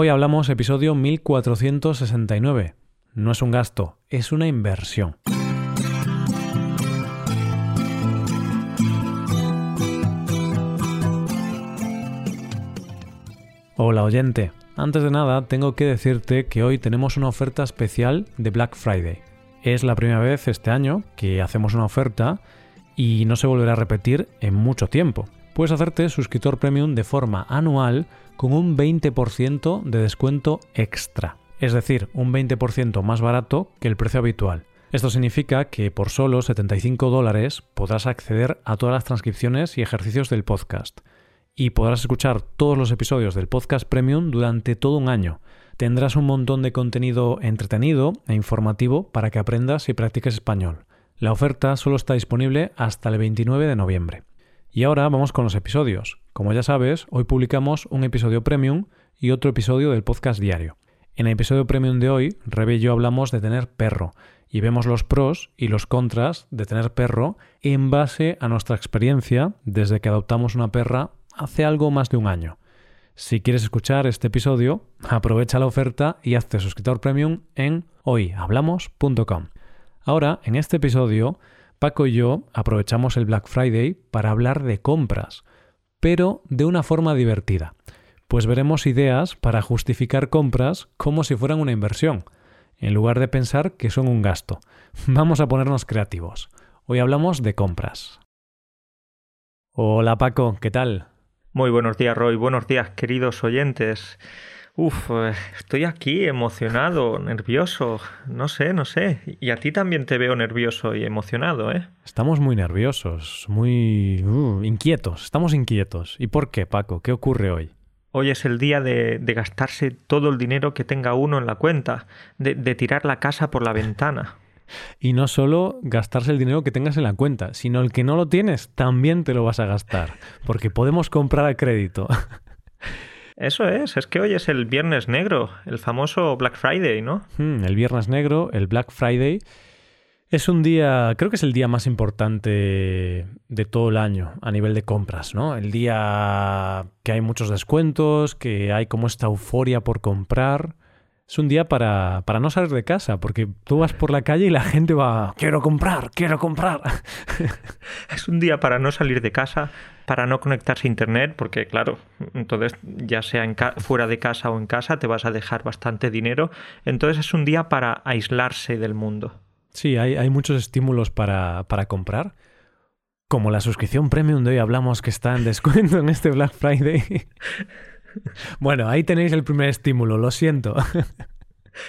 Hoy hablamos episodio 1469. No es un gasto, es una inversión. Hola oyente, antes de nada tengo que decirte que hoy tenemos una oferta especial de Black Friday. Es la primera vez este año que hacemos una oferta y no se volverá a repetir en mucho tiempo. Puedes hacerte suscriptor premium de forma anual con un 20% de descuento extra, es decir, un 20% más barato que el precio habitual. Esto significa que por solo 75 dólares podrás acceder a todas las transcripciones y ejercicios del podcast y podrás escuchar todos los episodios del podcast premium durante todo un año. Tendrás un montón de contenido entretenido e informativo para que aprendas y practiques español. La oferta solo está disponible hasta el 29 de noviembre. Y ahora vamos con los episodios. Como ya sabes, hoy publicamos un episodio premium y otro episodio del podcast diario. En el episodio premium de hoy, Rebe y yo hablamos de tener perro y vemos los pros y los contras de tener perro en base a nuestra experiencia desde que adoptamos una perra hace algo más de un año. Si quieres escuchar este episodio, aprovecha la oferta y hazte suscriptor premium en hoyhablamos.com. Ahora, en este episodio, Paco y yo aprovechamos el Black Friday para hablar de compras, pero de una forma divertida, pues veremos ideas para justificar compras como si fueran una inversión, en lugar de pensar que son un gasto. Vamos a ponernos creativos. Hoy hablamos de compras. Hola Paco, ¿qué tal? Muy buenos días Roy, buenos días queridos oyentes. Uf, eh, estoy aquí emocionado, nervioso, no sé, no sé. Y a ti también te veo nervioso y emocionado, ¿eh? Estamos muy nerviosos, muy uh, inquietos, estamos inquietos. ¿Y por qué, Paco? ¿Qué ocurre hoy? Hoy es el día de, gastarse todo el dinero que tenga uno en la cuenta, de, de tirar la casa por la ventana. Y no solo gastarse el dinero que tengas en la cuenta, sino el que no lo tienes, también te lo vas a gastar, porque podemos comprar a crédito. Eso es, es que hoy es el Viernes Negro, el famoso Black Friday, ¿no? Hmm, el Viernes Negro, el Black Friday. Es un día, creo que es el día más importante de todo el año a nivel de compras, ¿no? El día que hay muchos descuentos, que hay como esta euforia por comprar. Es un día para, para no salir de casa, porque tú vas por la calle y la gente va, quiero comprar, quiero comprar. es un día para no salir de casa, para no conectarse a Internet, porque claro, entonces ya sea en fuera de casa o en casa te vas a dejar bastante dinero. Entonces es un día para aislarse del mundo. Sí, hay, hay muchos estímulos para, para comprar. Como la suscripción premium de hoy hablamos que está en descuento en este Black Friday. bueno, ahí tenéis el primer estímulo, lo siento.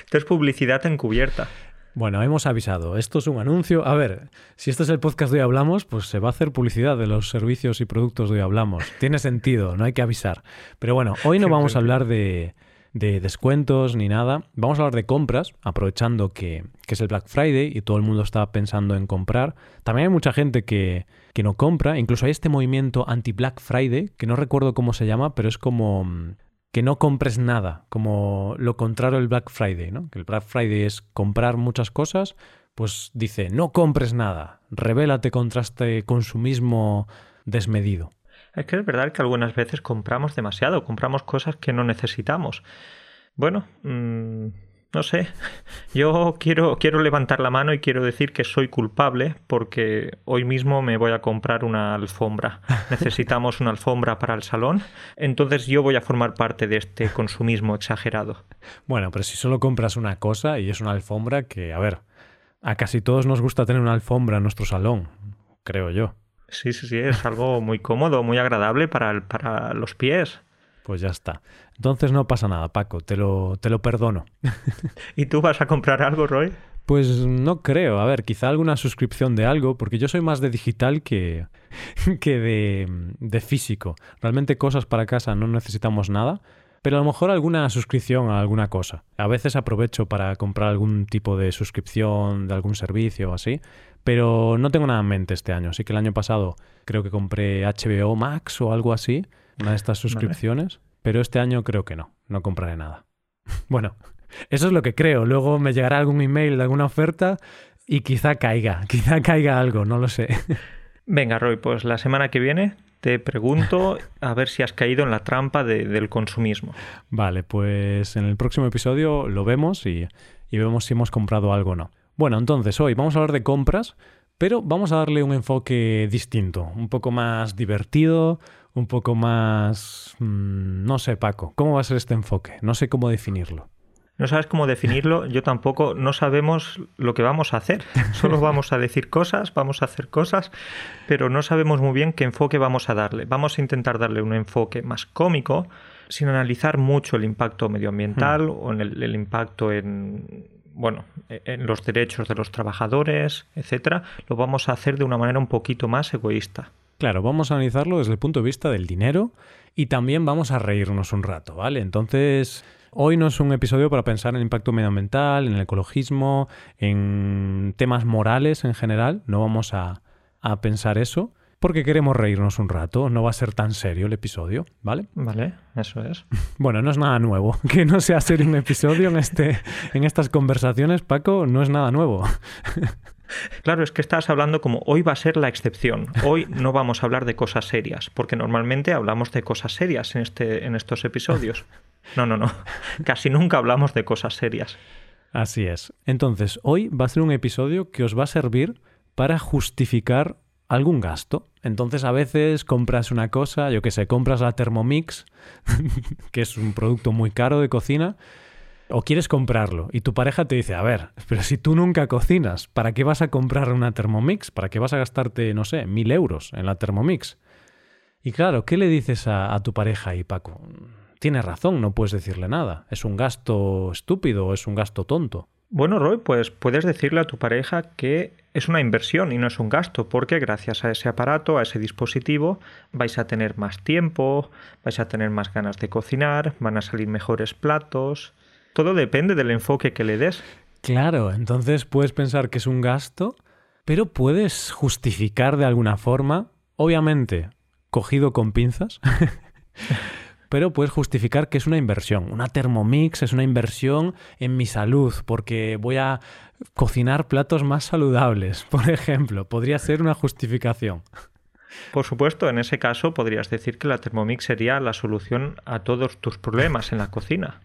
Esto es publicidad encubierta. Bueno, hemos avisado. Esto es un anuncio. A ver, si este es el podcast de hoy hablamos, pues se va a hacer publicidad de los servicios y productos de hoy hablamos. Tiene sentido, no hay que avisar. Pero bueno, hoy no vamos a hablar de, descuentos ni nada. Vamos a hablar de compras, aprovechando que, es el Black Friday y todo el mundo está pensando en comprar. También hay mucha gente que, que no compra. Incluso hay este movimiento anti-Black Friday, que no recuerdo cómo se llama, pero es como que no compres nada, como lo contrario del Black Friday, ¿no? Que el Black Friday es comprar muchas cosas, pues dice, no compres nada, revélate contra este consumismo desmedido. Es que es verdad que algunas veces compramos demasiado, compramos cosas que no necesitamos. Bueno, mmm no sé, yo quiero, quiero levantar la mano y quiero decir que soy culpable porque hoy mismo me voy a comprar una alfombra. Necesitamos una alfombra para el salón, entonces yo voy a formar parte de este consumismo exagerado. Bueno, pero si solo compras una cosa y es una alfombra que, a ver, a casi todos nos gusta tener una alfombra en nuestro salón, creo yo. Sí, sí, sí, es algo muy cómodo, muy agradable para, para los pies. Pues ya está. Entonces no pasa nada, Paco, te lo, te lo perdono. ¿Y tú vas a comprar algo, Roy? Pues no creo. A ver, quizá alguna suscripción de algo, porque yo soy más de digital que, que de, de físico. Realmente cosas para casa no necesitamos nada, pero a lo mejor alguna suscripción a alguna cosa. A veces aprovecho para comprar algún tipo de suscripción de algún servicio o así, pero no tengo nada en mente este año. Así que el año pasado creo que compré HBO Max o algo así una de estas suscripciones, pero este año creo que no, no compraré nada. bueno, eso es lo que creo. Luego me llegará algún email de alguna oferta y quizá caiga, quizá caiga algo, no lo sé. Venga, Roy, pues la semana que viene te pregunto a ver si has caído en la trampa del consumismo. Vale, pues en el próximo episodio lo vemos y, y vemos si hemos comprado algo o no. Bueno, entonces hoy vamos a hablar de compras, pero vamos a darle un enfoque distinto, un poco más divertido, un poco más... Mm, no sé, Paco, ¿cómo va a ser este enfoque? No sé cómo definirlo. No sabes cómo definirlo, yo tampoco, no sabemos lo que vamos a hacer. Solo vamos a decir cosas, vamos a hacer cosas, pero no sabemos muy bien qué enfoque vamos a darle. Vamos a intentar darle un enfoque más cómico, sin analizar mucho el impacto medioambiental hmm. o en el, impacto en bueno, en los derechos de los trabajadores, etcétera, lo vamos a hacer de una manera un poquito más egoísta. Claro, vamos a analizarlo desde el punto de vista del dinero y también vamos a reírnos un rato, ¿vale? Entonces, Hoy no es un episodio para pensar en el impacto medioambiental, en el ecologismo, en temas morales en general. No vamos a, pensar eso porque queremos reírnos un rato. No va a ser tan serio el episodio, ¿vale? Vale, eso es. Bueno, no es nada nuevo. Que no sea serio un episodio en, este, en estas conversaciones, Paco, no es nada nuevo. Claro, es que estás hablando como hoy va a ser la excepción. Hoy no vamos a hablar de cosas serias, porque normalmente hablamos de cosas serias en, este, en estos episodios. No, no, no. Casi nunca hablamos de cosas serias. Así es. Entonces, hoy va a ser un episodio que os va a servir para justificar algún gasto. Entonces, a veces compras una cosa, yo que sé, compras la Thermomix, que es un producto muy caro de cocina, o quieres comprarlo y tu pareja te dice, a ver, pero si tú nunca cocinas, ¿para qué vas a comprar una Thermomix? ¿Para qué vas a gastarte, no sé, mil euros en la Thermomix? Y claro, ¿qué le dices a, tu pareja y Paco? Tienes razón, no puedes decirle nada. Es un gasto estúpido es un gasto tonto. Bueno, Roy, pues puedes decirle a tu pareja que es una inversión y no es un gasto, porque gracias a ese aparato, a ese dispositivo, vais a tener más tiempo, vais a tener más ganas de cocinar, van a salir mejores platos, todo depende del enfoque que le des. Claro, entonces puedes pensar que es un gasto, pero puedes justificar de alguna forma, obviamente cogido con pinzas, pero puedes justificar que es una inversión. Una Thermomix es una inversión en mi salud, porque voy a cocinar platos más saludables, por ejemplo. Podría ser una justificación. Por supuesto, en ese caso podrías decir que la Thermomix sería la solución a todos tus problemas en la cocina.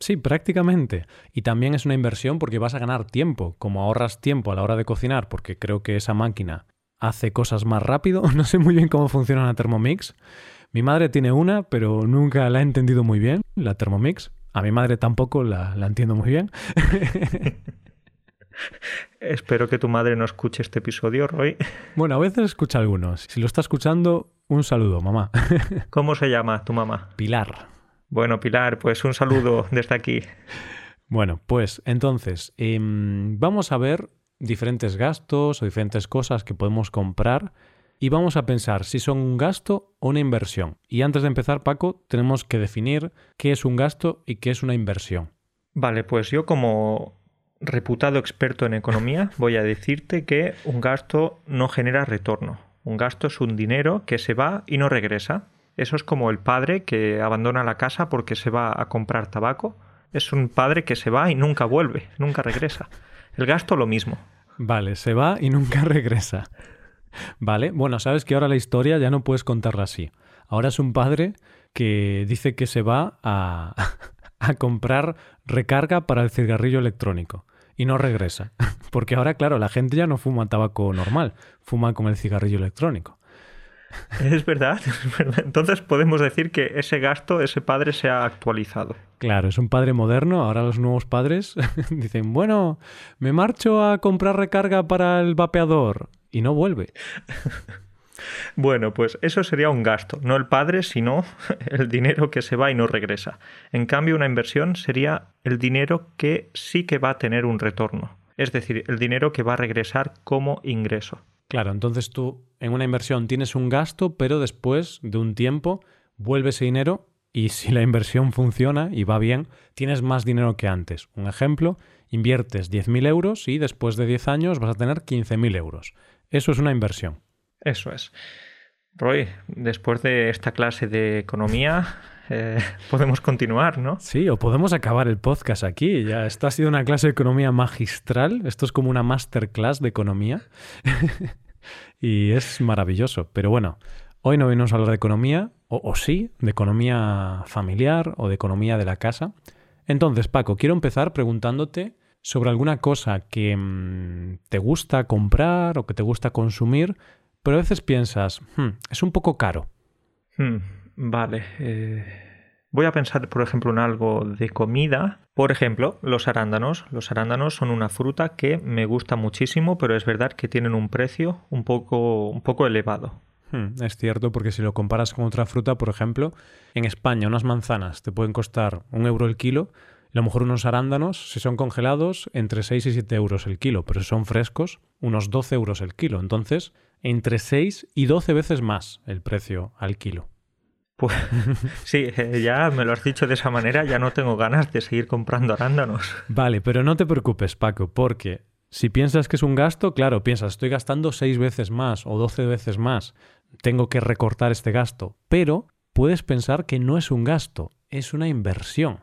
Sí, prácticamente. Y también es una inversión porque vas a ganar tiempo. Como ahorras tiempo a la hora de cocinar, porque creo que esa máquina hace cosas más rápido. No sé muy bien cómo funciona la Thermomix. Mi madre tiene una, pero nunca la he entendido muy bien, la Thermomix. A mi madre tampoco la, la entiendo muy bien. Espero que tu madre no escuche este episodio, Roy. Bueno, a veces escucha algunos. Si lo está escuchando, un saludo, mamá. ¿Cómo se llama tu mamá? Pilar. Bueno, Pilar, pues un saludo desde aquí. Bueno, pues entonces, em, vamos a ver diferentes gastos o diferentes cosas que podemos comprar y vamos a pensar si son un gasto o una inversión. Y antes de empezar, Paco, tenemos que definir qué es un gasto y qué es una inversión. Vale, pues yo como reputado experto en economía voy a decirte que un gasto no genera retorno. Un gasto es un dinero que se va y no regresa. Eso es como el padre que abandona la casa porque se va a comprar tabaco. Es un padre que se va y nunca vuelve, nunca regresa. El gasto lo mismo. Vale, se va y nunca regresa. Vale, bueno, sabes que ahora la historia ya no puedes contarla así. Ahora es un padre que dice que se va a, a comprar recarga para el cigarrillo electrónico y no regresa. Porque ahora, claro, la gente ya no fuma tabaco normal, fuma con el cigarrillo electrónico. Es verdad, Entonces podemos decir que ese gasto, ese padre se ha actualizado. Claro, es un padre moderno. Ahora los nuevos padres dicen, bueno, me marcho a comprar recarga para el vapeador y no vuelve. Bueno, pues eso sería un gasto, no el padre, sino el dinero que se va y no regresa. En cambio, una inversión sería el dinero que sí que va a tener un retorno, es decir, el dinero que va a regresar como ingreso. Claro, entonces tú en una inversión tienes un gasto, pero después de un tiempo vuelve ese dinero y si la inversión funciona y va bien, tienes más dinero que antes. Un ejemplo, inviertes 10.000 euros y después de 10 años vas a tener 15.000 euros. Eso es una inversión. Eso es. Roy, después de esta clase de economía, eh, podemos continuar, ¿no? Sí, o podemos acabar el podcast aquí. Ya, esto ha sido una clase de economía magistral. Esto es como una masterclass de economía. y es maravilloso. Pero bueno, Hoy no venimos a hablar de economía, o, sí, de economía familiar o de economía de la casa. Entonces, Paco, quiero empezar preguntándote sobre alguna cosa que mm, te gusta comprar o que te gusta consumir, pero a veces piensas, hmm, es un poco caro. Hmm, vale. Eh, voy a pensar, por ejemplo, en algo de comida. Por ejemplo, los arándanos. Los arándanos son una fruta que me gusta muchísimo, pero es verdad que tienen un precio un poco, un poco elevado. Hmm, es cierto, porque si lo comparas con otra fruta, por ejemplo, en España unas manzanas te pueden costar un euro el kilo, a lo mejor unos arándanos, si son congelados, entre 6 y 7 euros el kilo, pero si son frescos, unos 12 euros el kilo. Entonces, entre 6 y 12 veces más el precio al kilo. Pues sí, eh, ya me lo has dicho de esa manera, ya no tengo ganas de seguir comprando arándanos. Vale, pero no te preocupes, Paco, porque si piensas que es un gasto, claro, piensas, estoy gastando 6 veces más o 12 veces más, tengo que recortar este gasto, pero puedes pensar que no es un gasto, es una inversión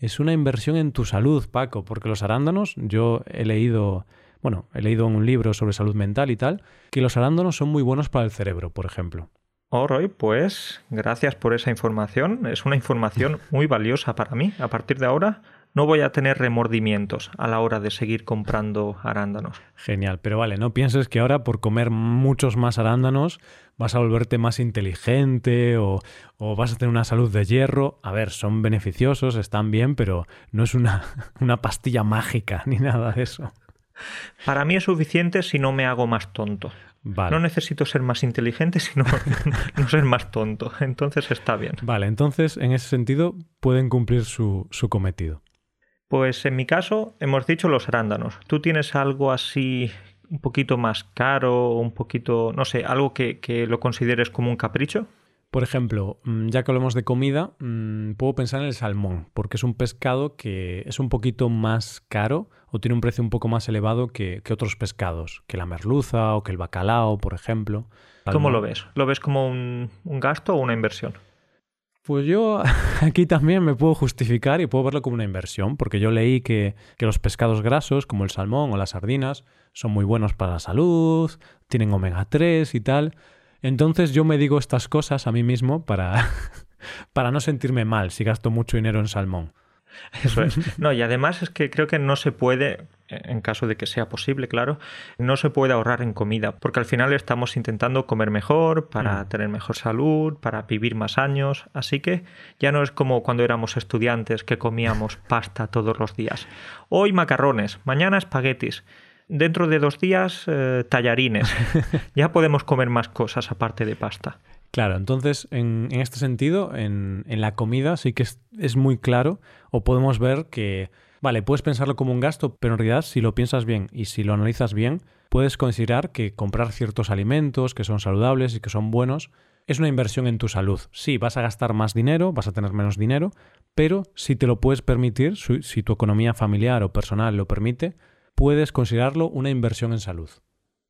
es una inversión en tu salud, Paco, porque los arándanos, yo he leído, bueno, he leído un libro sobre salud mental y tal, que los arándanos son muy buenos para el cerebro, por ejemplo. Oh, Roy, pues gracias por esa información. Es una información muy valiosa para mí. A partir de ahora no voy a tener remordimientos a la hora de seguir comprando arándanos. Genial, pero vale, no pienses que ahora por comer muchos más arándanos vas a volverte más inteligente o, vas a tener una salud de hierro. A ver, son beneficiosos, están bien, pero no es una, una pastilla mágica ni nada de eso. Para mí es suficiente si no me hago más tonto. No necesito ser más inteligente, sino no ser más tonto. Entonces está bien. Vale, entonces en ese sentido pueden cumplir su, su cometido. Pues en mi caso hemos dicho los arándanos. ¿Tú tienes algo así un poquito más caro, un poquito, no sé, algo que, lo consideres como un capricho? Por ejemplo, mm, ya que hablamos de comida, mm, puedo pensar en el salmón, porque es un pescado que es un poquito más caro o tiene un precio un poco más elevado que, otros pescados, que la merluza o que el bacalao, por ejemplo. ¿Cómo lo ves? ¿Lo ves como un gasto o una inversión? Pues yo aquí también me puedo justificar y puedo verlo como una inversión, porque yo leí que, los pescados grasos, como el salmón o las sardinas, son muy buenos para la salud, tienen omega 3 y tal. Entonces yo me digo estas cosas a mí mismo para, para no sentirme mal si gasto mucho dinero en salmón. Eso es. No, y además es que creo que no se puede, en caso de que sea posible, claro, no se puede ahorrar en comida, porque al final estamos intentando comer mejor, para mm. tener mejor salud, para vivir más años, así que ya no es como cuando éramos estudiantes que comíamos pasta todos los días. Hoy macarrones, mañana espaguetis. Dentro de dos días, eh, tallarines. ya podemos comer más cosas aparte de pasta. Claro, entonces en, este sentido, en, la comida sí que es, muy claro o podemos ver que, vale, puedes pensarlo como un gasto, pero en realidad si lo piensas bien y si lo analizas bien, puedes considerar que comprar ciertos alimentos que son saludables y que son buenos es una inversión en tu salud. Sí, vas a gastar más dinero, vas a tener menos dinero, pero si te lo puedes permitir, si tu economía familiar o personal lo permite, puedes considerarlo una inversión en salud.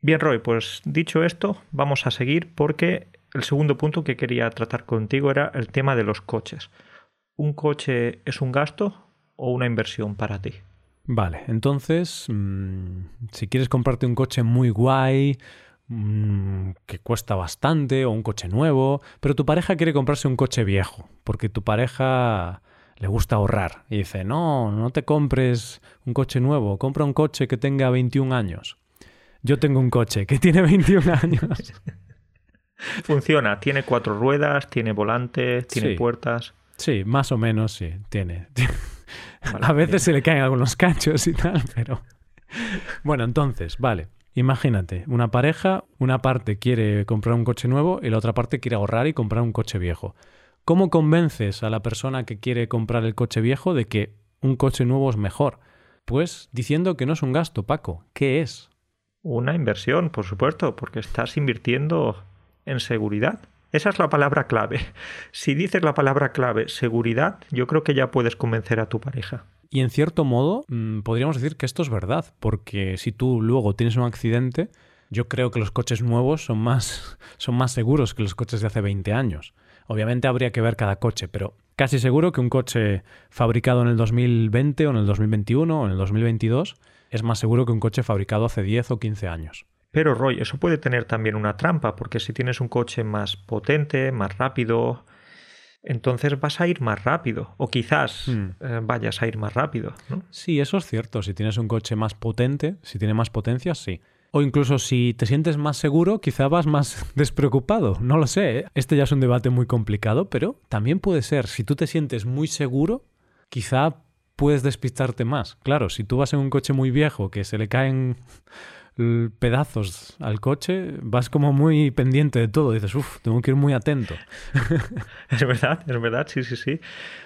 Bien, Roy, pues dicho esto, vamos a seguir porque el segundo punto que quería tratar contigo era el tema de los coches. ¿Un coche es un gasto o una inversión para ti? Vale, entonces, mm, si quieres comprarte un coche muy guay, mm, que cuesta bastante, o un coche nuevo, pero tu pareja quiere comprarse un coche viejo, porque tu pareja le gusta ahorrar y dice, no, no te compres un coche nuevo, compra un coche que tenga 21 años. Yo tengo un coche que tiene 21 años. Funciona, tiene cuatro ruedas, tiene volante, tiene puertas. Sí, más o menos sí, tiene. a veces se le caen algunos cachos y tal, pero... Bueno, entonces, vale. Imagínate, una pareja, una parte quiere comprar un coche nuevo y la otra parte quiere ahorrar y comprar un coche viejo. ¿Cómo convences a la persona que quiere comprar el coche viejo de que un coche nuevo es mejor? Pues diciendo que no es un gasto, Paco. ¿Qué es? Una inversión, por supuesto, porque estás invirtiendo en seguridad. Esa es la palabra clave. Si dices la palabra clave seguridad, yo creo que ya puedes convencer a tu pareja. Y en cierto modo, mm, podríamos decir que esto es verdad, porque si tú luego tienes un accidente, yo creo que los coches nuevos son más, son más seguros que los coches de hace 20 años. Obviamente habría que ver cada coche, pero casi seguro que un coche fabricado en el 2020 o en el 2021 o en el 2022 es más seguro que un coche fabricado hace 10 o 15 años. Pero Roy, eso puede tener también una trampa, porque si tienes un coche más potente, más rápido, entonces vas a ir más rápido. O quizás Hmm. eh, vayas a ir más rápido. ¿no? Sí, eso es cierto. Si tienes un coche más potente, si tiene más potencia, sí. O incluso si te sientes más seguro, quizá vas más despreocupado. No lo sé. ¿eh? Este ya es un debate muy complicado, pero también puede ser. Si tú te sientes muy seguro, quizá puedes despistarte más. Claro, si tú vas en un coche muy viejo que se le caen pedazos al coche, vas como muy pendiente de todo. Dices, uff, tengo que ir muy atento. Es verdad, es verdad, sí, sí, sí.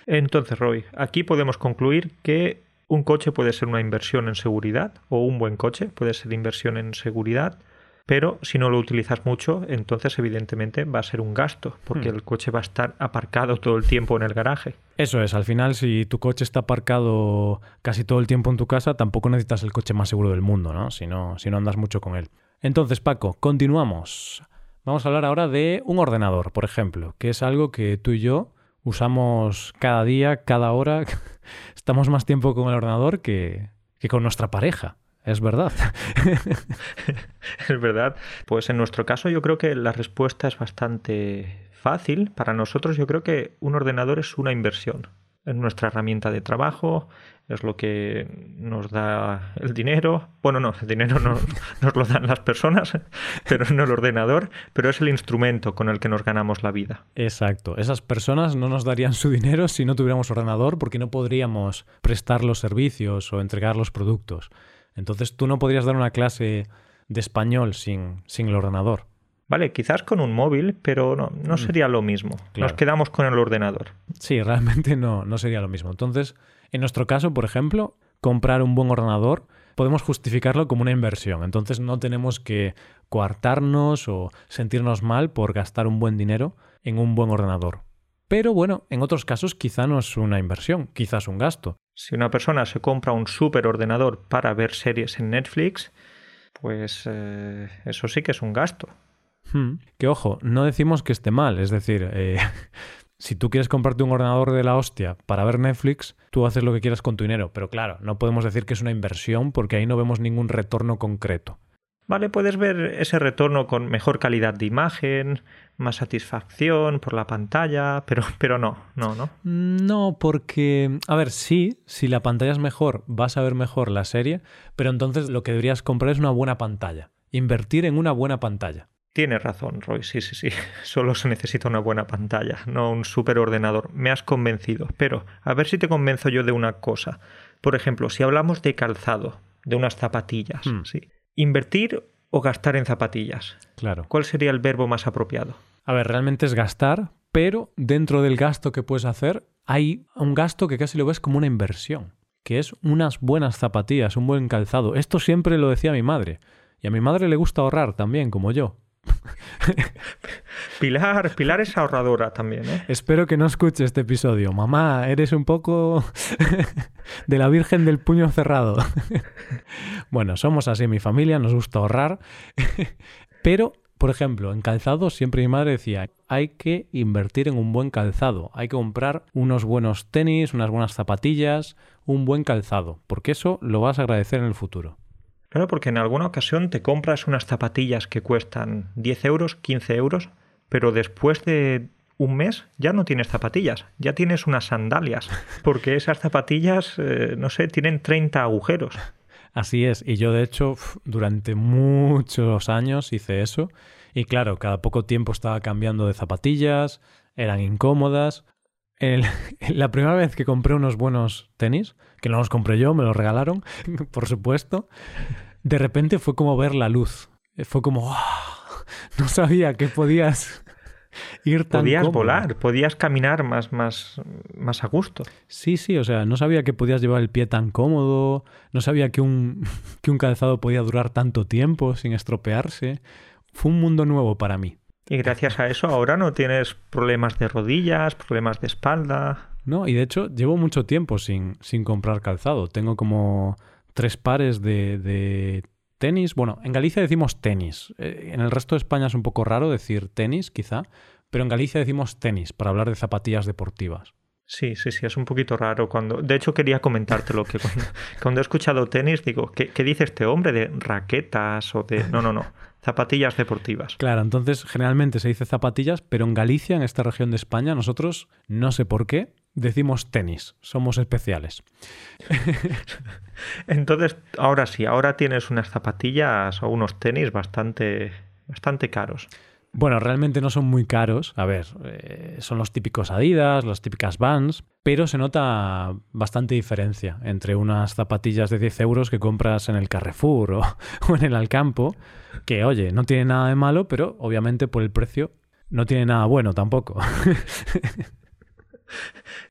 Entonces, Roy, aquí podemos concluir que un coche puede ser una inversión en seguridad o un buen coche puede ser inversión en seguridad, pero si no lo utilizas mucho, entonces evidentemente va a ser un gasto, porque Hmm. el coche va a estar aparcado todo el tiempo en el garaje. Eso es, al final si tu coche está aparcado casi todo el tiempo en tu casa, tampoco necesitas el coche más seguro del mundo, ¿no? Si no, si no andas mucho con él. Entonces, Paco, continuamos. Vamos a hablar ahora de un ordenador, por ejemplo, que es algo que tú y yo usamos cada día, cada hora. Estamos más tiempo con el ordenador que, que con nuestra pareja. Es verdad. Es verdad. Pues en nuestro caso yo creo que la respuesta es bastante fácil. Para nosotros yo creo que un ordenador es una inversión. Es nuestra herramienta de trabajo, es lo que nos da el dinero. Bueno, no, el dinero no nos lo dan las personas, pero no el ordenador, pero es el instrumento con el que nos ganamos la vida. Exacto. Esas personas no nos darían su dinero si no tuviéramos ordenador porque no podríamos prestar los servicios o entregar los productos. Entonces tú no podrías dar una clase de español sin, sin el ordenador. Vale, quizás con un móvil, pero no, no sería lo mismo. Nos quedamos con el ordenador. Sí, realmente no, no sería lo mismo. Entonces, en nuestro caso, por ejemplo, comprar un buen ordenador podemos justificarlo como una inversión. Entonces no tenemos que coartarnos o sentirnos mal por gastar un buen dinero en un buen ordenador. Pero bueno, en otros casos quizá no es una inversión, quizás un gasto. Si una persona se compra un super ordenador para ver series en Netflix, pues eh, eso sí que es un gasto. Hmm. Que ojo, no decimos que esté mal, es decir, eh, si tú quieres comprarte un ordenador de la hostia para ver Netflix, tú haces lo que quieras con tu dinero, pero claro, no podemos decir que es una inversión porque ahí no vemos ningún retorno concreto. Vale, puedes ver ese retorno con mejor calidad de imagen, más satisfacción por la pantalla, pero, pero no, no, no. No, porque, a ver, sí, si la pantalla es mejor, vas a ver mejor la serie, pero entonces lo que deberías comprar es una buena pantalla, invertir en una buena pantalla. Tienes razón, Roy, sí, sí, sí. Solo se necesita una buena pantalla, no un super ordenador. Me has convencido. Pero, a ver si te convenzo yo de una cosa. Por ejemplo, si hablamos de calzado, de unas zapatillas, Hmm. ¿sí? ¿Invertir o gastar en zapatillas? Claro. ¿Cuál sería el verbo más apropiado? A ver, realmente es gastar, pero dentro del gasto que puedes hacer hay un gasto que casi lo ves como una inversión, que es unas buenas zapatillas, un buen calzado. Esto siempre lo decía mi madre. Y a mi madre le gusta ahorrar también, como yo. Pilar, Pilar es ahorradora también, ¿eh? Espero que no escuche este episodio. Mamá, eres un poco de la Virgen del puño cerrado. bueno, somos así, mi familia, nos gusta ahorrar. Pero, por ejemplo, en calzado siempre mi madre decía, hay que invertir en un buen calzado, hay que comprar unos buenos tenis, unas buenas zapatillas, un buen calzado, porque eso lo vas a agradecer en el futuro. Claro, porque en alguna ocasión te compras unas zapatillas que cuestan 10 euros, 15 euros, pero después de un mes ya no tienes zapatillas, ya tienes unas sandalias, porque esas zapatillas, eh, no sé, tienen 30 agujeros. Así es, y yo de hecho durante muchos años hice eso y claro, cada poco tiempo estaba cambiando de zapatillas, eran incómodas. La primera vez que compré unos buenos tenis, que no los compré yo, me los regalaron, por supuesto, de repente fue como ver la luz. Fue como, ¡ah! no sabía que podías ir tan Podías cómodo. volar, podías caminar más, más, más a gusto. Sí, sí, o sea, no sabía que podías llevar el pie tan cómodo, no sabía que un, que un calzado podía durar tanto tiempo sin estropearse. Fue un mundo nuevo para mí. Y gracias a eso ahora no tienes problemas de rodillas, problemas de espalda. No, y de hecho llevo mucho tiempo sin, sin comprar calzado. Tengo como tres pares de, de tenis. Bueno, en Galicia decimos tenis. Eh, En el resto de España es un poco raro decir tenis, quizá, pero en Galicia decimos tenis para hablar de zapatillas deportivas. Sí, sí, sí, es un poquito raro cuando... De hecho, quería comentártelo, que cuando, cuando he escuchado tenis digo, ¿qué, ¿qué, dice este hombre de raquetas o de... No, no, no, zapatillas deportivas. Claro, entonces generalmente se dice zapatillas, pero en Galicia, en esta región de España, nosotros, no sé por qué, decimos tenis, somos especiales. entonces, ahora sí, ahora tienes unas zapatillas o unos tenis bastante, bastante caros. Bueno, realmente no son muy caros. A ver, eh, son los típicos Adidas, las típicas Vans, pero se nota bastante diferencia entre unas zapatillas de 10 euros que compras en el Carrefour o, o en el Alcampo, que oye, no tiene nada de malo, pero obviamente por el precio no tiene nada bueno tampoco.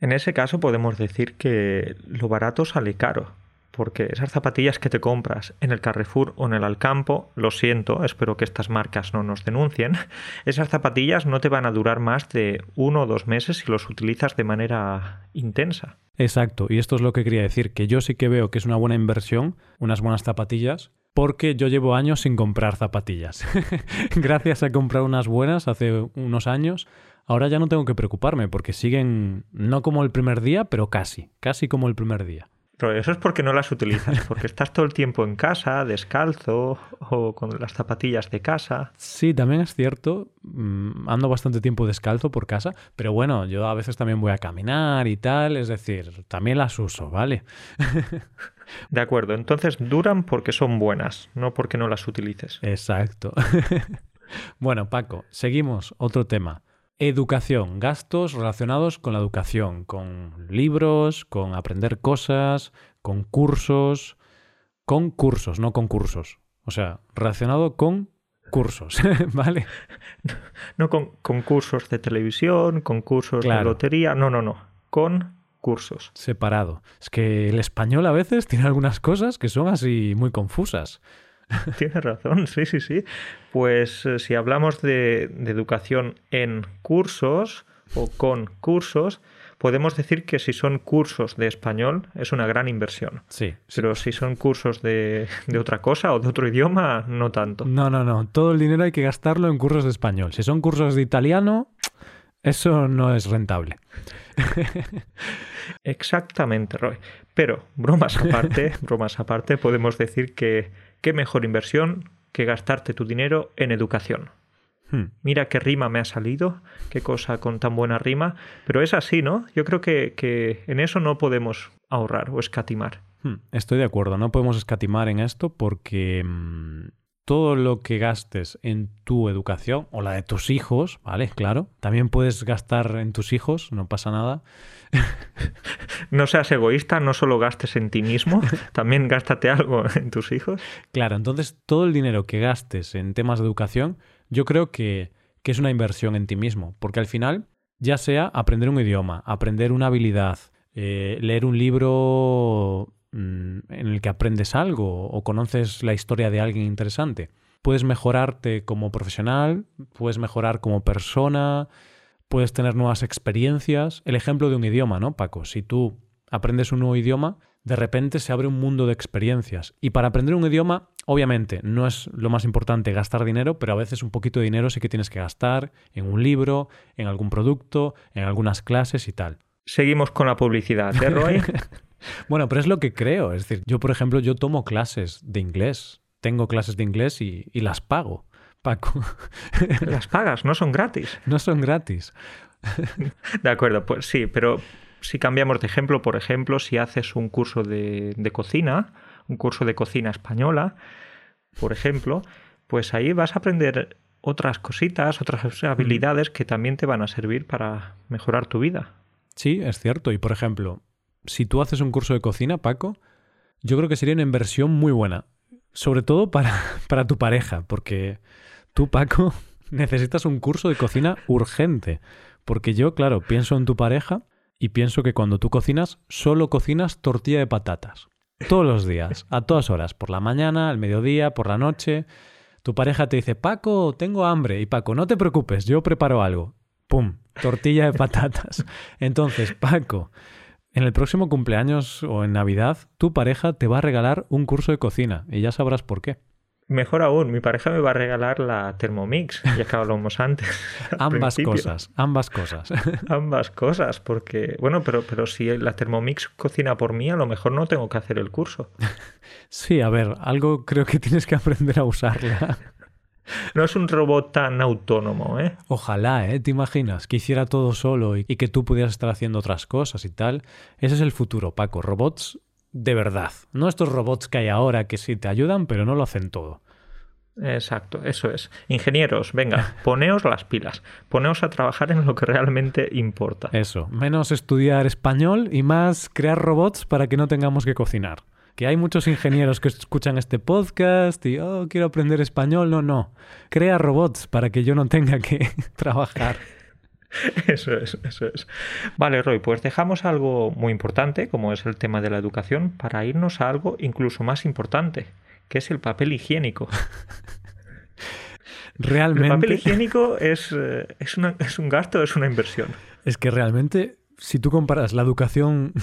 en ese caso podemos decir que lo barato sale caro porque esas zapatillas que te compras en el Carrefour o en el Alcampo, lo siento, espero que estas marcas no nos denuncien, esas zapatillas no te van a durar más de uno o dos meses si los utilizas de manera intensa. Exacto, y esto es lo que quería decir, que yo sí que veo que es una buena inversión, unas buenas zapatillas, porque yo llevo años sin comprar zapatillas. Gracias a comprar unas buenas hace unos años, ahora ya no tengo que preocuparme porque siguen no como el primer día, pero casi, casi como el primer día. Pero eso es porque no las utilizas, porque estás todo el tiempo en casa, descalzo o con las zapatillas de casa. Sí, también es cierto. Mm, ando bastante tiempo descalzo por casa, pero bueno, yo a veces también voy a caminar y tal, es decir, también las uso, ¿vale? De acuerdo, entonces duran porque son buenas, no porque no las utilices. Exacto. bueno, Paco, seguimos. Otro tema. Educación, gastos relacionados con la educación, con libros, con aprender cosas, con cursos, con cursos, no con cursos. O sea, relacionado con cursos, ¿vale? No con concursos de televisión, concursos de lotería, no, no, no, con cursos. Separado. Es que el español a veces tiene algunas cosas que son así muy confusas. Tienes razón, sí, sí, sí. Pues eh, si hablamos de, educación en cursos o con cursos, podemos decir que si son cursos de español es una gran inversión. Sí. Pero si son cursos de, de, otra cosa o de otro idioma, no tanto. No, no, no. Todo el dinero hay que gastarlo en cursos de español. Si son cursos de italiano, eso no es rentable. Exactamente, Roy. Pero, bromas aparte, bromas aparte, podemos decir que qué mejor inversión que gastarte tu dinero en educación. Hmm. Mira qué rima me ha salido, qué cosa con tan buena rima, pero es así, ¿no? Yo creo que, en eso no podemos ahorrar o escatimar. Hmm. Estoy de acuerdo, no podemos escatimar en esto porque mm, todo lo que gastes en tu educación o la de tus hijos, ¿vale? Claro, también puedes gastar en tus hijos, no pasa nada. no seas egoísta, no solo gastes en ti mismo, también gástate algo en tus hijos. Claro, entonces todo el dinero que gastes en temas de educación, yo creo que, que es una inversión en ti mismo, porque al final, ya sea aprender un idioma, aprender una habilidad, eh, leer un libro Mm, en el que aprendes algo o conoces la historia de alguien interesante. Puedes mejorarte como profesional, puedes mejorar como persona, puedes tener nuevas experiencias. El ejemplo de un idioma, ¿no, Paco? Si tú aprendes un nuevo idioma, de repente se abre un mundo de experiencias. Y para aprender un idioma, obviamente, no es lo más importante gastar dinero, pero a veces un poquito de dinero sí que tienes que gastar en un libro, en algún producto, en algunas clases y tal. Seguimos con la publicidad, ¿eh, Roy? Bueno, pero es lo que creo. Es decir, yo, por ejemplo, yo tomo clases de inglés. Tengo clases de inglés y, las pago, Paco. Las pagas, no son gratis. No son gratis. De acuerdo, pues sí, pero si cambiamos de ejemplo, por ejemplo, si haces un curso de, de cocina, un curso de cocina española, por ejemplo, pues ahí vas a aprender otras cositas, otras habilidades que también te van a servir para mejorar tu vida. Sí, es cierto. Y por ejemplo, si tú haces un curso de cocina, Paco, yo creo que sería una inversión muy buena. Sobre todo para, para tu pareja, porque tú, Paco, necesitas un curso de cocina urgente. Porque yo, claro, pienso en tu pareja y pienso que cuando tú cocinas, solo cocinas tortilla de patatas. Todos los días, a todas horas, por la mañana, al mediodía, por la noche. Tu pareja te dice, Paco, tengo hambre. Y Paco, no te preocupes, yo preparo algo. ¡Pum! Tortilla de patatas. Entonces, Paco, en el próximo cumpleaños o en Navidad, tu pareja te va a regalar un curso de cocina y ya sabrás por qué. Mejor aún, mi pareja me va a regalar la Thermomix, ya que hablamos antes. ambas cosas, ambas cosas. ambas cosas, porque, bueno, pero, pero si la Thermomix cocina por mí, a lo mejor no tengo que hacer el curso. sí, a ver, algo creo que tienes que aprender a usarla. No es un robot tan autónomo, ¿eh? Ojalá, ¿eh? ¿Te imaginas? Que hiciera todo solo y, que tú pudieras estar haciendo otras cosas y tal. Ese es el futuro, Paco. Robots de verdad. No estos robots que hay ahora que sí te ayudan, pero no lo hacen todo. Exacto, eso es. Ingenieros, venga, poneos las pilas, poneos a trabajar en lo que realmente importa. Eso, menos estudiar español y más crear robots para que no tengamos que cocinar. Que hay muchos ingenieros que escuchan este podcast y, oh, quiero aprender español. No, no. Crea robots para que yo no tenga que trabajar. Eso es, eso es. Vale, Roy, pues dejamos algo muy importante, como es el tema de la educación, para irnos a algo incluso más importante, que es el papel higiénico. Realmente. El papel higiénico es, eh, es, es un gasto, es una inversión. Es que realmente, si tú comparas la educación,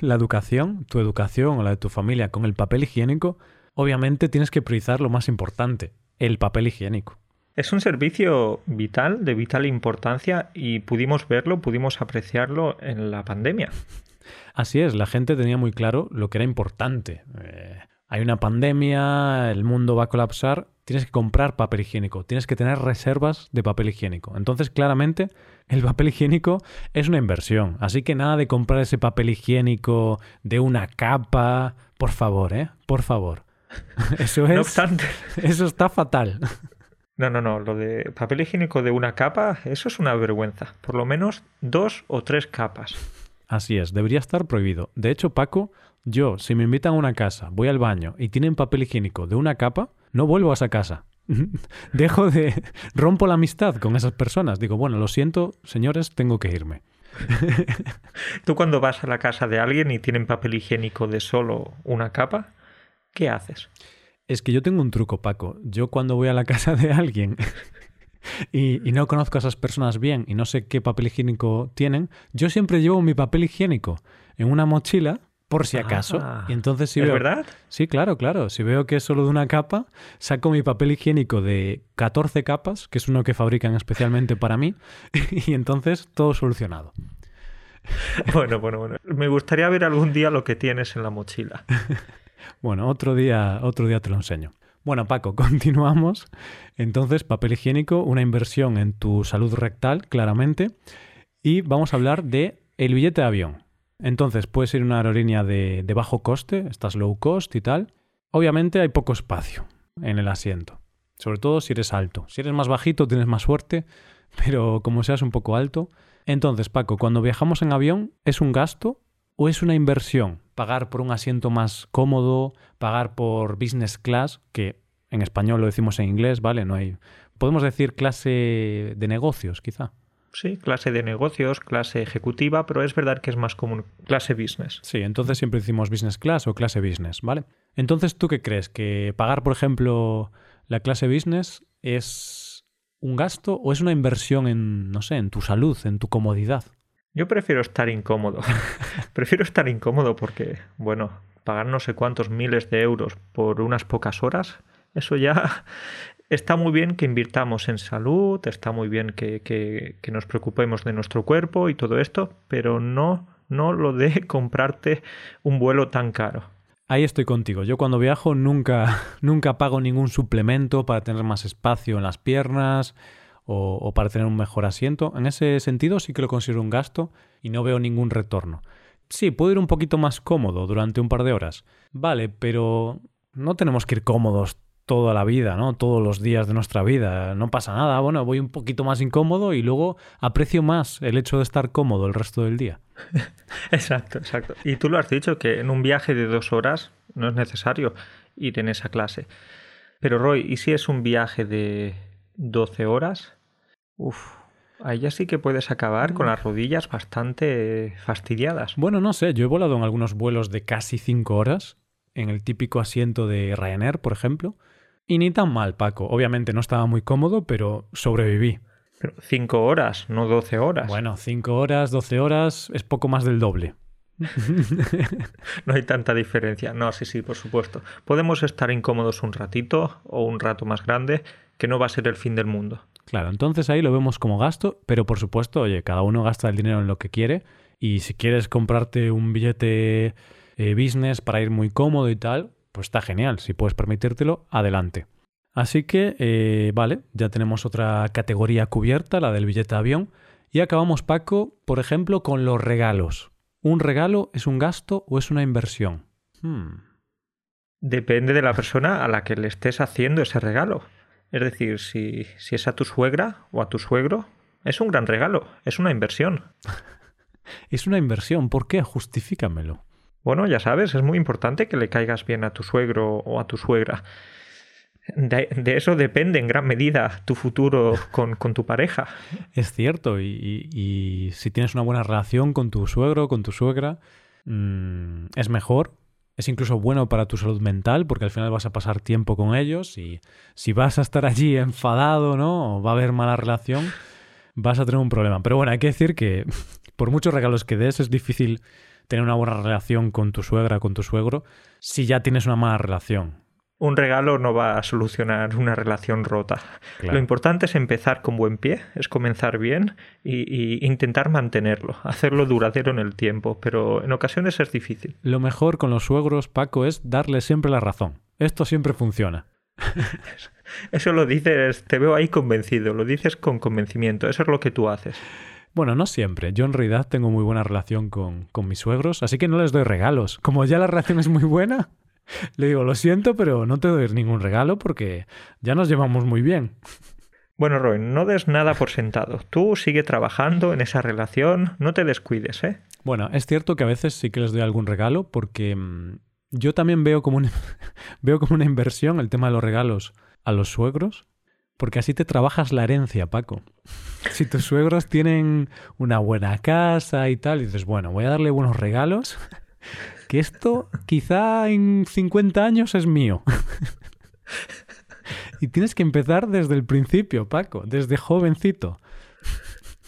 la educación, tu educación o la de tu familia con el papel higiénico, obviamente tienes que priorizar lo más importante, el papel higiénico. Es un servicio vital, de vital importancia, y pudimos verlo, pudimos apreciarlo en la pandemia. Así es, la gente tenía muy claro lo que era importante. Eh, hay una pandemia, el mundo va a colapsar, tienes que comprar papel higiénico, tienes que tener reservas de papel higiénico. Entonces, claramente, el papel higiénico es una inversión. Así que nada de comprar ese papel higiénico de una capa. Por favor, ¿eh? Por favor. Eso es. No obstante. Eso está fatal. No, no, no. Lo de papel higiénico de una capa, eso es una vergüenza. Por lo menos dos o tres capas. Así es, debería estar prohibido. De hecho, Paco, yo, si me invitan a una casa, voy al baño y tienen papel higiénico de una capa, no vuelvo a esa casa. Dejo de. rompo la amistad con esas personas. Digo, bueno, lo siento, señores, tengo que irme. Tú cuando vas a la casa de alguien y tienen papel higiénico de solo una capa, ¿qué haces? Es que yo tengo un truco, Paco. Yo cuando voy a la casa de alguien y, no conozco a esas personas bien y no sé qué papel higiénico tienen, yo siempre llevo mi papel higiénico en una mochila por si acaso. Ah, y entonces si ¿Es veo... verdad? Sí, claro, claro. Si veo que es solo de una capa, saco mi papel higiénico de 14 capas, que es uno que fabrican especialmente para mí, y entonces todo solucionado. Bueno, bueno, bueno. Me gustaría ver algún día lo que tienes en la mochila. Bueno, otro día, otro día te lo enseño. Bueno, Paco, continuamos. Entonces, papel higiénico, una inversión en tu salud rectal, claramente. Y vamos a hablar de el billete de avión. Entonces, puedes ir a una aerolínea de, bajo coste, estás low cost y tal. Obviamente hay poco espacio en el asiento, sobre todo si eres alto. Si eres más bajito tienes más suerte, pero como seas un poco alto. Entonces, Paco, cuando viajamos en avión, ¿es un gasto o es una inversión? Pagar por un asiento más cómodo, pagar por business class, que en español lo decimos en inglés, ¿vale? No hay. Podemos decir clase de negocios, quizá. Sí, clase de negocios, clase ejecutiva, pero es verdad que es más común clase business. Sí, entonces siempre decimos business class o clase business, ¿vale? Entonces, ¿tú qué crees? ¿Que pagar, por ejemplo, la clase business es un gasto o es una inversión en, no sé, en tu salud, en tu comodidad? Yo prefiero estar incómodo. prefiero estar incómodo porque, bueno, pagar no sé cuántos miles de euros por unas pocas horas, eso ya está muy bien que invirtamos en salud, está muy bien que, que, que, nos preocupemos de nuestro cuerpo y todo esto, pero no, no lo de comprarte un vuelo tan caro. Ahí estoy contigo. Yo cuando viajo nunca, nunca pago ningún suplemento para tener más espacio en las piernas o, para tener un mejor asiento. En ese sentido sí que lo considero un gasto y no veo ningún retorno. Sí, puedo ir un poquito más cómodo durante un par de horas. Vale, pero no tenemos que ir cómodos toda la vida, ¿no? Todos los días de nuestra vida. No pasa nada. Bueno, voy un poquito más incómodo y luego aprecio más el hecho de estar cómodo el resto del día. exacto, exacto. Y tú lo has dicho que en un viaje de dos horas no es necesario ir en esa clase. Pero Roy, ¿y si es un viaje de 12 horas? Uf, ahí ya sí que puedes acabar con las rodillas bastante fastidiadas. Bueno, no sé, yo he volado en algunos vuelos de casi 5 horas, en el típico asiento de Ryanair, por ejemplo, y ni tan mal, Paco. Obviamente no estaba muy cómodo, pero sobreviví. Pero 5 horas, no 12 horas. Bueno, 5 horas, 12 horas es poco más del doble. no hay tanta diferencia. No, sí, sí, por supuesto. Podemos estar incómodos un ratito o un rato más grande, que no va a ser el fin del mundo. Claro, entonces ahí lo vemos como gasto, pero por supuesto, oye, cada uno gasta el dinero en lo que quiere y si quieres comprarte un billete eh, business para ir muy cómodo y tal, pues está genial. Si puedes permitírtelo, adelante. Así que, eh, vale, ya tenemos otra categoría cubierta, la del billete de avión. Y acabamos, Paco, por ejemplo, con los regalos. ¿Un regalo es un gasto o es una inversión? Hmm. Depende de la persona a la que le estés haciendo ese regalo. Es decir, si, si es a tu suegra o a tu suegro, es un gran regalo, es una inversión. es una inversión, ¿por qué? Justifícamelo. Bueno, ya sabes, es muy importante que le caigas bien a tu suegro o a tu suegra. De, eso depende en gran medida tu futuro con, tu pareja. Es cierto, y, si tienes una buena relación con tu suegro, con tu suegra, mm, es mejor es incluso bueno para tu salud mental porque al final vas a pasar tiempo con ellos y si vas a estar allí enfadado, ¿no? O va a haber mala relación, vas a tener un problema. Pero bueno, hay que decir que por muchos regalos que des es difícil tener una buena relación con tu suegra, con tu suegro, si ya tienes una mala relación un regalo no va a solucionar una relación rota. Lo importante es empezar con buen pie, es comenzar bien y, intentar mantenerlo, hacerlo duradero en el tiempo, pero en ocasiones es difícil. Lo mejor con los suegros, Paco, es darle siempre la razón. Esto siempre funciona. Eso lo dices, te veo ahí convencido, lo dices con convencimiento, eso es lo que tú haces. Bueno, no siempre. Yo en realidad tengo muy buena relación con, con mis suegros, así que no les doy regalos. Como ya la relación es muy buena, le digo, lo siento, pero no te doy ningún regalo porque ya nos llevamos muy bien. Bueno, Roy, no des nada por sentado. Tú sigue trabajando en esa relación, no te descuides, ¿eh? Bueno, es cierto que a veces sí que les doy algún regalo porque mm, yo también veo como, veo como una inversión el tema de los regalos a los suegros, porque así te trabajas la herencia, Paco. Si tus suegros tienen una buena casa y tal, y dices, bueno, voy a darle buenos regalos que esto quizá en 50 años es mío. y tienes que empezar desde el principio, Paco, desde jovencito.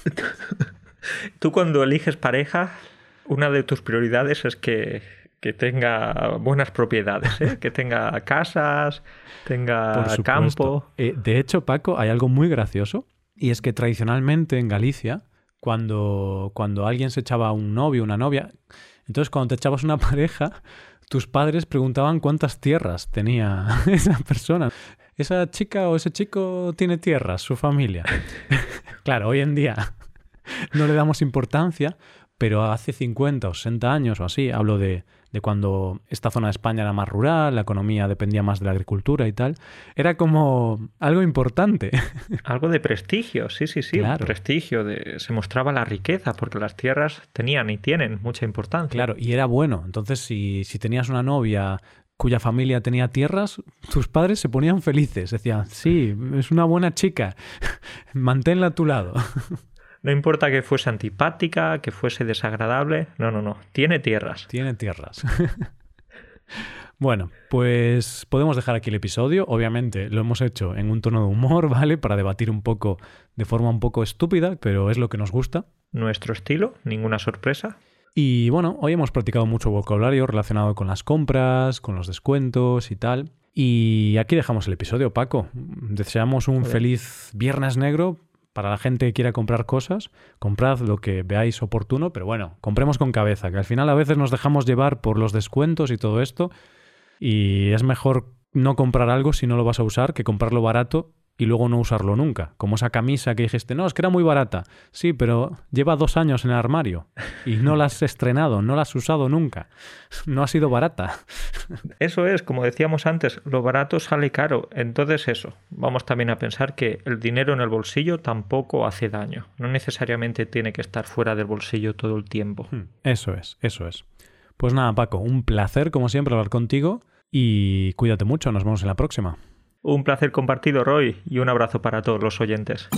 Tú cuando eliges pareja, una de tus prioridades es que, tenga buenas propiedades, ¿eh? que tenga casas, tenga campo. Eh, de hecho, Paco, hay algo muy gracioso y es que tradicionalmente en Galicia, cuando, cuando alguien se echaba un novio, una novia, entonces, cuando te echabas una pareja, tus padres preguntaban cuántas tierras tenía esa persona. ¿Esa chica o ese chico tiene tierras, su familia? claro, hoy en día no le damos importancia, pero hace 50 o 60 años o así, hablo de, de cuando esta zona de España era más rural, la economía dependía más de la agricultura y tal, era como algo importante. Algo de prestigio, sí, sí, sí, claro. prestigio, de, se mostraba la riqueza, porque las tierras tenían y tienen mucha importancia. Claro, y era bueno. Entonces, si, si tenías una novia cuya familia tenía tierras, tus padres se ponían felices, decían, sí, es una buena chica, manténla a tu lado. No importa que fuese antipática, que fuese desagradable. No, no, no. Tiene tierras. Tiene tierras. bueno, pues podemos dejar aquí el episodio. Obviamente lo hemos hecho en un tono de humor, ¿vale? Para debatir un poco de forma un poco estúpida, pero es lo que nos gusta. Nuestro estilo, ninguna sorpresa. Y bueno, hoy hemos practicado mucho vocabulario relacionado con las compras, con los descuentos y tal. Y aquí dejamos el episodio, Paco. Deseamos un feliz viernes negro para la gente que quiera comprar cosas, comprad lo que veáis oportuno, pero bueno, compremos con cabeza, que al final a veces nos dejamos llevar por los descuentos y todo esto, y es mejor no comprar algo si no lo vas a usar que comprarlo barato y luego no usarlo nunca. Como esa camisa que dijiste, no, es que era muy barata. Sí, pero lleva dos años en el armario y no la has estrenado, no la has usado nunca. No ha sido barata. Eso es, como decíamos antes, lo barato sale caro. Entonces eso, vamos también a pensar que el dinero en el bolsillo tampoco hace daño. No necesariamente tiene que estar fuera del bolsillo todo el tiempo. Hmm, eso es, eso es. Pues nada, Paco, un placer como siempre hablar contigo y cuídate mucho, nos vemos en la próxima. Un placer compartido, Roy, y un abrazo para todos los oyentes.